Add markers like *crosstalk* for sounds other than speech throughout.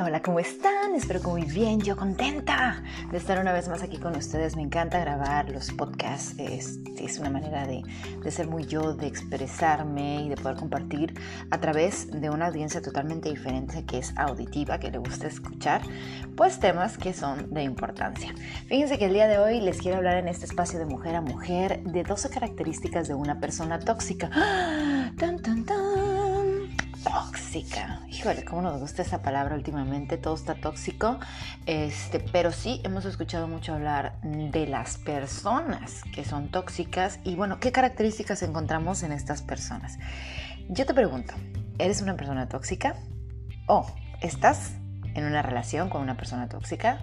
Hola, hola, ¿cómo están? Espero que muy bien, yo contenta de estar una vez más aquí con ustedes. Me encanta grabar los podcasts, es, es una manera de, de, ser muy yo, de expresarme y de poder compartir a través de una audiencia totalmente diferente que es auditiva, que le gusta escuchar, pues temas que son de importancia. Fíjense que el día de hoy les quiero hablar en este espacio de mujer a mujer de 12 características de una persona tóxica. ¡Ah! ¡Tan, tan, tan! Tóxica. Híjole, cómo nos gusta esa palabra últimamente, todo está tóxico. Este, pero sí hemos escuchado mucho hablar de las personas que son tóxicas y bueno, ¿qué características encontramos en estas personas? Yo te pregunto, ¿eres una persona tóxica? ¿O estás en una relación con una persona tóxica?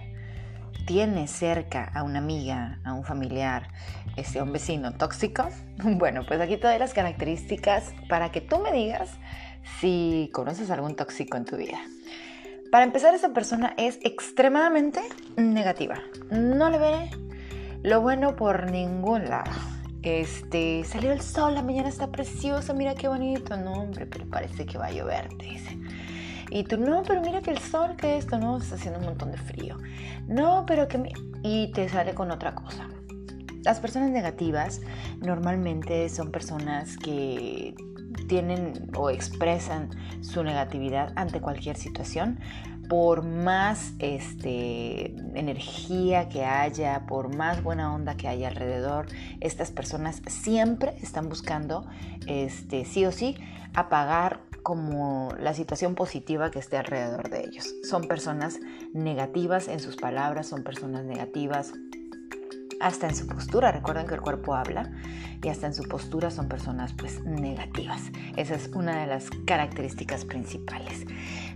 ¿Tienes cerca a una amiga, a un familiar, este, a un vecino tóxico? *laughs* Bueno, pues aquí te doy las características para que tú me digas si conoces algún tóxico en tu vida. Para empezar, esa persona es extremadamente negativa. No le ve lo bueno por ningún lado. Este, salió el sol, la mañana está preciosa, mira qué bonito. No, hombre, pero parece que va a llover, te dice. Y tú, no, pero mira que el sol, que esto, no, está haciendo un montón de frío. No, pero que... Y te sale con otra cosa. Las personas negativas normalmente son personas que tienen o expresan su negatividad ante cualquier situación, por más este, energía que haya, por más buena onda que haya alrededor, estas personas siempre están buscando, este, sí o sí, apagar como la situación positiva que esté alrededor de ellos. Son personas negativas en sus palabras, son personas negativas hasta en su postura. Recuerden que el cuerpo habla y hasta en su postura son personas pues negativas. Esa es una de las características principales.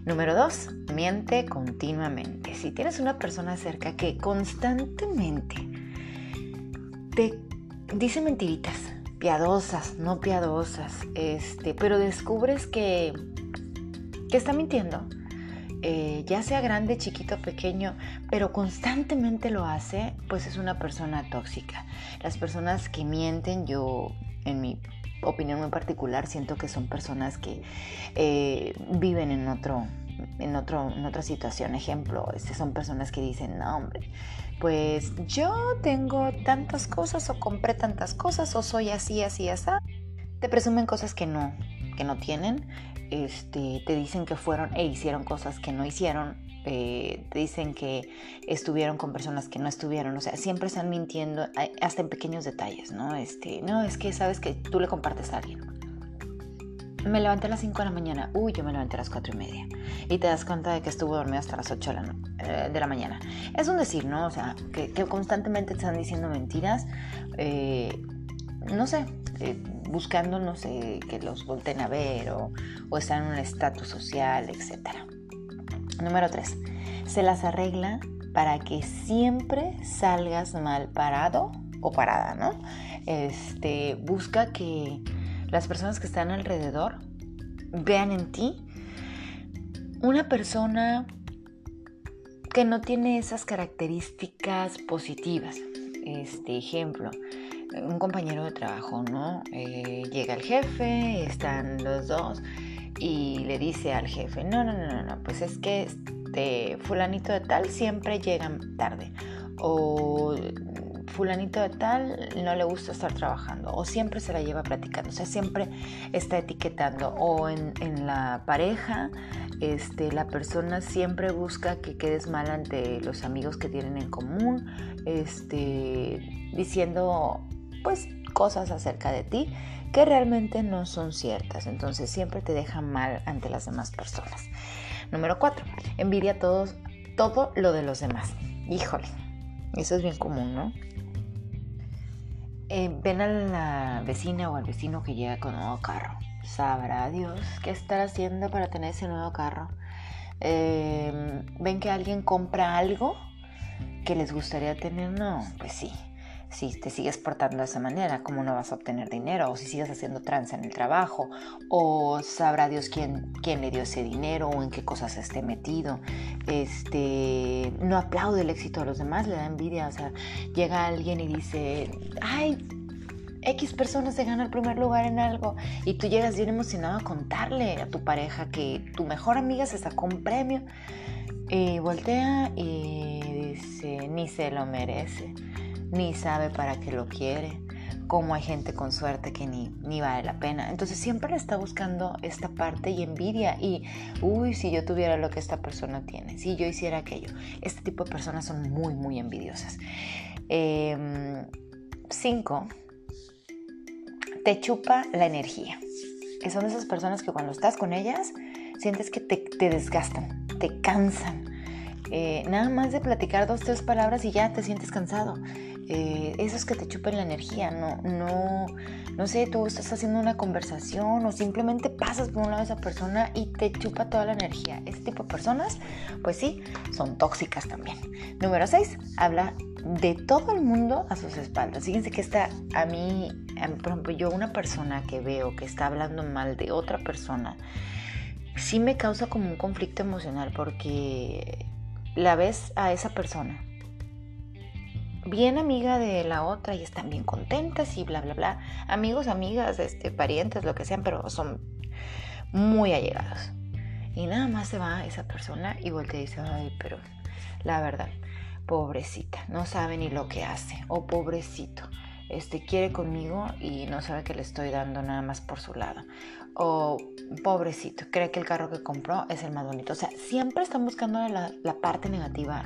Número dos, miente continuamente. Si tienes una persona cerca que constantemente te dice mentiritas, piadosas, no piadosas, este, pero descubres que, que está mintiendo, eh, ya sea grande, chiquito, pequeño, pero constantemente lo hace, pues es una persona tóxica. Las personas que mienten, yo en mi opinión muy particular, siento que son personas que eh, viven en otro, en, otro, en otra situación. Ejemplo, este, son personas que dicen, no, hombre, pues yo tengo tantas cosas o compré tantas cosas o soy así, así, así. Te presumen cosas que no, que no tienen este, te dicen que fueron e hicieron cosas que no hicieron, eh, te dicen que estuvieron con personas que no estuvieron, o sea, siempre están mintiendo, hasta en pequeños detalles, ¿no? Este, no, es que sabes que tú le compartes a alguien. Me levanté a las 5 de la mañana, uy, yo me levanté a las 4 y media. Y te das cuenta de que estuvo dormido hasta las 8 de la, eh, de la mañana. Es un decir, ¿no? O sea, que, constantemente te están diciendo mentiras. Eh, no sé, buscando, no sé, que los volten a ver o, o están en un estatus social, etc. Número 3. Se las arregla para que siempre salgas mal parado o parada, ¿no? Este, busca que las personas que están alrededor vean en ti una persona que no tiene esas características positivas. Este ejemplo, un compañero de trabajo, ¿no? Eh, llega el jefe, están los dos y le dice al jefe, no, no, no, no, pues es que este fulanito de tal siempre llegan tarde o fulanito de tal no le gusta estar trabajando o siempre se la lleva platicando, o sea, siempre está etiquetando o en, en la pareja, este, la persona siempre busca que quedes mal ante los amigos que tienen en común, este, diciendo pues cosas acerca de ti que realmente no son ciertas. Entonces siempre te dejan mal ante las demás personas. Número 4. Envidia todos, todo lo de los demás. Híjole, eso es bien común, ¿no? Eh, ven a la vecina o al vecino que llega con un nuevo carro. Sabrá Dios qué estar haciendo para tener ese nuevo carro. Eh, ven que alguien compra algo que les gustaría tener. No, pues sí si te sigues portando de esa manera, cómo no vas a obtener dinero, o si sigues haciendo trance en el trabajo, o sabrá Dios quién, quién le dio ese dinero o en qué cosas esté metido. Este, no aplaude el éxito de los demás, le da envidia. O sea, llega alguien y dice, ay, X personas se gana el primer lugar en algo y tú llegas bien emocionado a contarle a tu pareja que tu mejor amiga se sacó un premio y voltea y dice, ni se lo merece, ni sabe para qué lo quiere, como hay gente con suerte que ni, ni vale la pena. Entonces siempre está buscando esta parte y envidia y, uy, si yo tuviera lo que esta persona tiene, si yo hiciera aquello. Este tipo de personas son muy, muy envidiosas. Em, cinco, te chupa la energía. Que son esas personas que cuando estás con ellas sientes que te, te desgastan, te cansan. Eh, nada más de platicar dos, tres palabras y ya te sientes cansado. Eh, eso es que te chupen la energía, no, no, no sé, tú estás haciendo una conversación o simplemente pasas por un lado de esa persona y te chupa toda la energía. Ese tipo de personas, pues sí, son tóxicas también. Número 6, habla de todo el mundo a sus espaldas. Fíjense que está a mí, por ejemplo, yo una persona que veo que está hablando mal de otra persona, sí me causa como un conflicto emocional porque la ves a esa persona bien amiga de la otra y están bien contentas y bla, bla, bla. Amigos, amigas, este, parientes, lo que sean, pero son muy allegados. Y nada más se va esa persona y voltea y dice, ay, pero la verdad, pobrecita, no sabe ni lo que hace. O pobrecito, este, quiere conmigo y no sabe que le estoy dando nada más por su lado o pobrecito, cree que el carro que compró es el más bonito. O sea, siempre están buscando la, parte negativa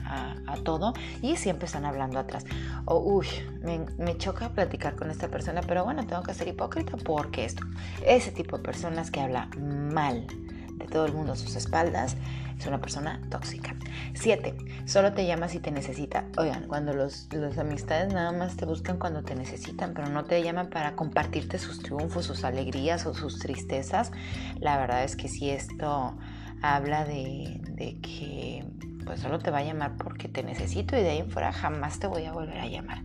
a, todo y siempre están hablando atrás. O, uy, me, me, choca platicar con esta persona, pero bueno, tengo que ser hipócrita porque esto. Ese tipo de personas que habla mal de todo el mundo a sus espaldas es una persona tóxica. 7. Solo te llama si te necesita. Oigan, cuando los, los amistades nada más te buscan cuando te necesitan, pero no te llaman para compartirte sus triunfos, sus alegrías o sus tristezas, la verdad es que si esto habla de, de que pues solo te va a llamar porque te necesito y de ahí en fuera jamás te voy a volver a llamar.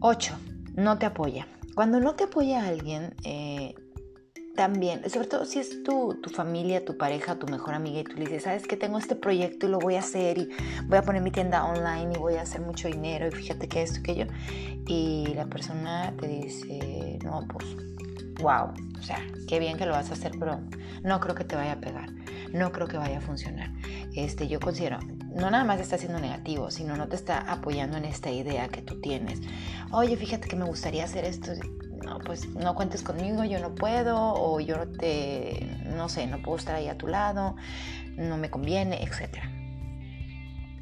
8. No te apoya. Cuando no te apoya alguien, eh, también, sobre todo si es tu, tu, familia, tu pareja, tu mejor amiga y tú le dices, sabes que tengo este proyecto y lo voy a hacer y voy a poner mi tienda online y voy a hacer mucho dinero y fíjate que esto, que yo. Y la persona te dice, no, pues, wow, o sea, qué bien que lo vas a hacer, pero no creo que te vaya a pegar, no creo que vaya a funcionar. Este, yo considero, no nada más está siendo negativo, sino no te está apoyando en esta idea que tú tienes. Oye, fíjate que me gustaría hacer esto no, pues no cuentes conmigo, yo no puedo, o yo te, no sé, no puedo estar ahí a tu lado, no me conviene, etc.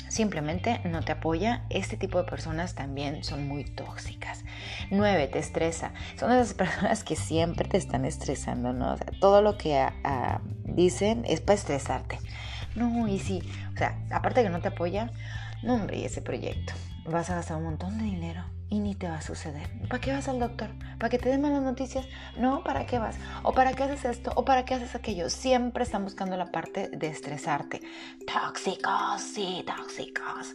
Simplemente no te apoya. Este tipo de personas también son muy tóxicas. 9. Te estresa. Son esas *laughs* personas que siempre te están estresando, ¿no? O sea, todo lo que ah, ah, dicen es para estresarte. No, y sí, o sea, aparte que no te apoya, no, hombre, ese proyecto. Vas a gastar un montón de dinero y ni te va a suceder. ¿Para qué vas al doctor? ¿Para que te den malas noticias? No, ¿para qué vas? ¿O para qué haces esto? ¿O para qué haces aquello? Siempre están buscando la parte de estresarte. Tóxicos, sí, tóxicos.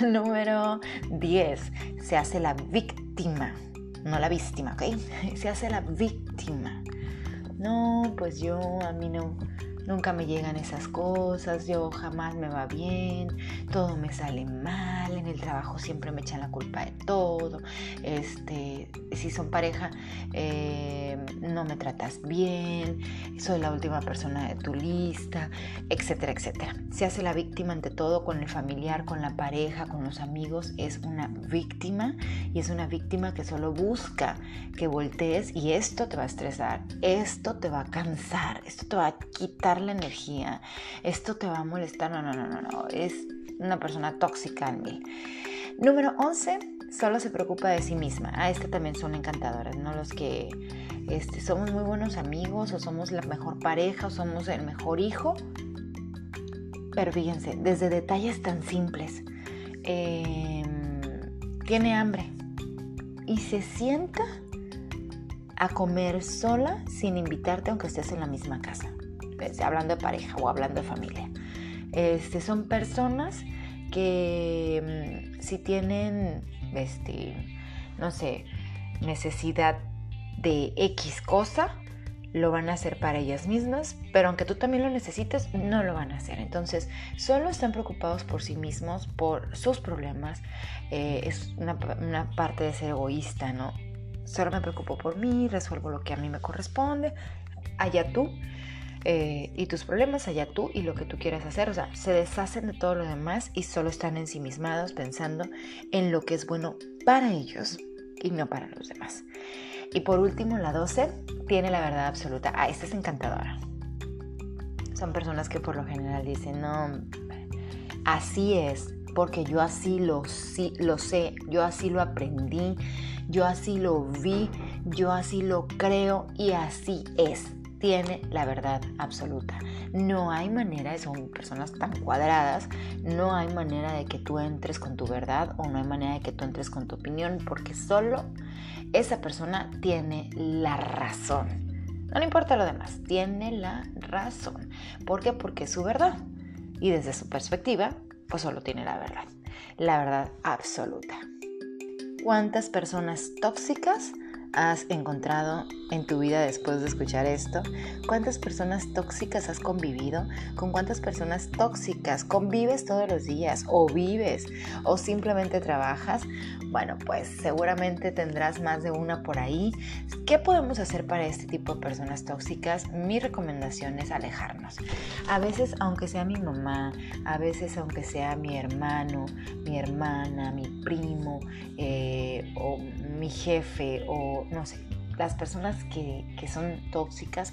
*laughs* Número 10. Se hace la víctima. No la víctima, ¿ok? *laughs* Se hace la víctima. No, pues yo, a mí no nunca me llegan esas cosas, yo jamás me va bien, todo me sale mal, en el trabajo siempre me echan la culpa de todo, este, si son pareja, eh, no me tratas bien, soy la última persona de tu lista, etcétera, etcétera. Se hace la víctima ante todo con el familiar, con la pareja, con los amigos, es una víctima y es una víctima que solo busca que voltees y esto te va a estresar, esto te va a cansar, esto te va a quitar la energía, esto te va a molestar, no, no, no, no, no, es una persona tóxica en mí. Número 11, solo se preocupa de sí misma. Ah, este también son encantadoras, ¿no? Los que este, somos muy buenos amigos o somos la mejor pareja o somos el mejor hijo. Pero fíjense, desde detalles tan simples. Em, tiene hambre y se sienta a comer sola sin invitarte aunque estés en la misma casa hablando de pareja o hablando de familia. Este, son personas que mm, si tienen, este, no sé, necesidad de X cosa, lo van a hacer para ellas mismas, pero aunque tú también lo necesites, no lo van a hacer. Entonces, solo están preocupados por sí mismos, por sus problemas. Eh, es una, una parte de ser egoísta, ¿no? Solo me preocupo por mí, resuelvo lo que a mí me corresponde, allá tú. Eh, y tus problemas allá tú y lo que tú quieras hacer. O sea, se deshacen de todo lo demás y solo están ensimismados pensando en lo que es bueno para ellos y no para los demás. Y por último, la 12 tiene la verdad absoluta. Ah, esta es encantadora. Son personas que por lo general dicen, no, así es, porque yo así lo, sí, lo sé, yo así lo aprendí, yo así lo vi, yo así lo creo y así es tiene la verdad absoluta. No hay manera, son personas tan cuadradas, no hay manera de que tú entres con tu verdad o no hay manera de que tú entres con tu opinión porque solo esa persona tiene la razón. No le importa lo demás, tiene la razón. ¿Por qué? Porque es su verdad. Y desde su perspectiva, pues solo tiene la verdad. La verdad absoluta. ¿Cuántas personas tóxicas has encontrado en tu vida después de escuchar esto? ¿Cuántas personas tóxicas has convivido? ¿Con cuántas personas tóxicas convives todos los días? ¿O vives? ¿O simplemente trabajas? Bueno, pues seguramente tendrás más de una por ahí. ¿Qué podemos hacer para este tipo de personas tóxicas? Mi recomendación es alejarnos. A veces, aunque sea mi mamá, a veces, aunque sea mi hermano, mi hermana, mi primo, eh, o mi jefe, o no sé, las personas que, que son tóxicas,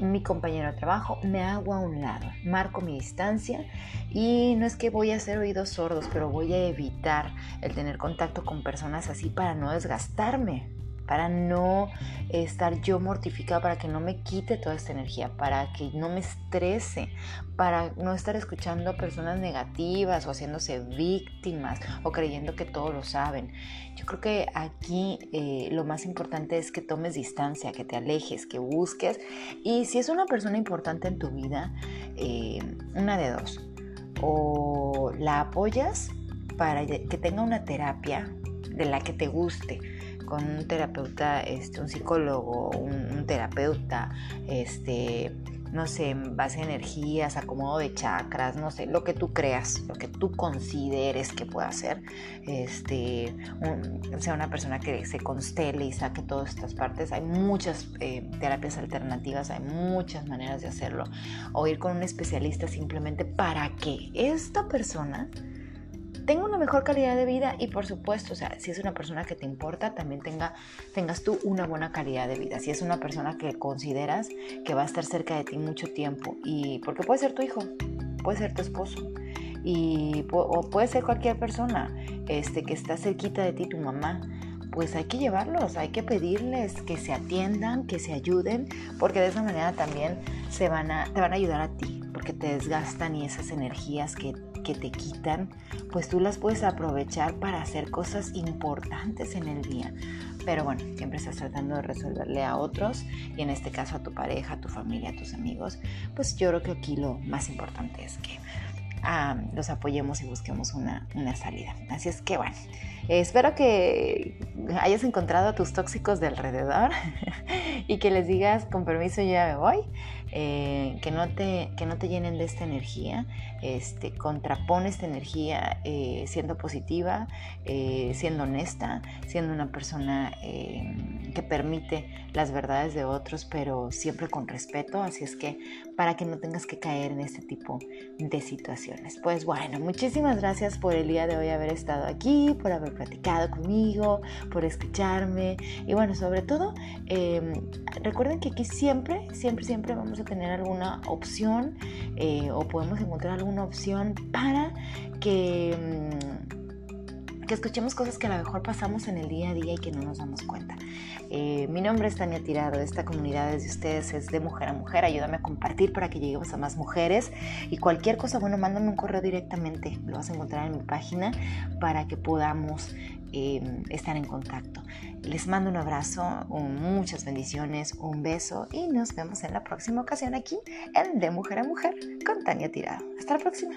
mi compañero de trabajo, me hago a un lado, marco mi distancia y no es que voy a hacer oídos sordos, pero voy a evitar el tener contacto con personas así para no desgastarme, para no estar yo mortificado, para que no me quite toda esta energía, para que no me estrese, para no estar escuchando personas negativas o haciéndose víctimas o creyendo que todos lo saben. Yo creo que aquí eh, lo más importante es que tomes distancia, que te alejes, que busques y si es una persona importante en tu vida, eh, una de dos, o la apoyas para que tenga una terapia de la que te guste, con un terapeuta, este, un psicólogo, un, terapeuta, este, no sé, base a energías, acomodo de chakras, no sé, lo que tú creas, lo que tú consideres que pueda hacer, este, sea una persona que se constele y saque todas estas partes. Hay muchas eh, terapias alternativas, hay muchas maneras de hacerlo. O ir con un especialista simplemente para que esta persona tenga una mejor calidad de vida y por supuesto, o sea, si es una persona que te importa, también tenga, tengas tú una buena calidad de vida. Si es una persona que consideras que va a estar cerca de ti mucho tiempo y porque puede ser tu hijo, puede ser tu esposo y o puede ser cualquier persona este, que está cerquita de ti, tu mamá, pues hay que llevarlos, hay que pedirles que se atiendan, que se ayuden, porque de esa manera también se van a, te van a ayudar a ti, porque te desgastan y esas energías que que te quitan, pues tú las puedes aprovechar para hacer cosas importantes en el día. Pero bueno, siempre estás tratando de resolverle a otros y en este caso a tu pareja, a tu familia, a tus amigos. Pues yo creo que aquí lo más importante es que los apoyemos y busquemos una, una, salida. Así es que bueno, espero que hayas encontrado a tus tóxicos de alrededor *laughs* y que les digas con permiso ya me voy eh, que, no te, que no te llenen de esta energía, este, contrapone esta energía eh, siendo positiva, eh, siendo honesta, siendo una persona que permite las verdades de otros, pero siempre con respeto, así es que para que no tengas que caer en este tipo de situaciones. Pues bueno, muchísimas gracias por el día de hoy haber estado aquí, por haber platicado conmigo, por escucharme y bueno, sobre todo, recuerden que aquí siempre, siempre, siempre vamos a tener alguna opción eh, o podemos encontrar alguna opción para que, mm, que escuchemos cosas que a lo mejor pasamos en el día a día y que no nos damos cuenta. Eh, mi nombre es Tania Tirado, esta comunidad de ustedes es de mujer a mujer, ayúdame a compartir para que lleguemos a más mujeres y cualquier cosa, bueno, mándame un correo directamente, lo vas a encontrar en mi página para que podamos Em, estar en contacto. Les mando un abrazo, muchas bendiciones, un beso y nos vemos en la próxima ocasión aquí en De Mujer a Mujer con Tania Tirado. Hasta la próxima.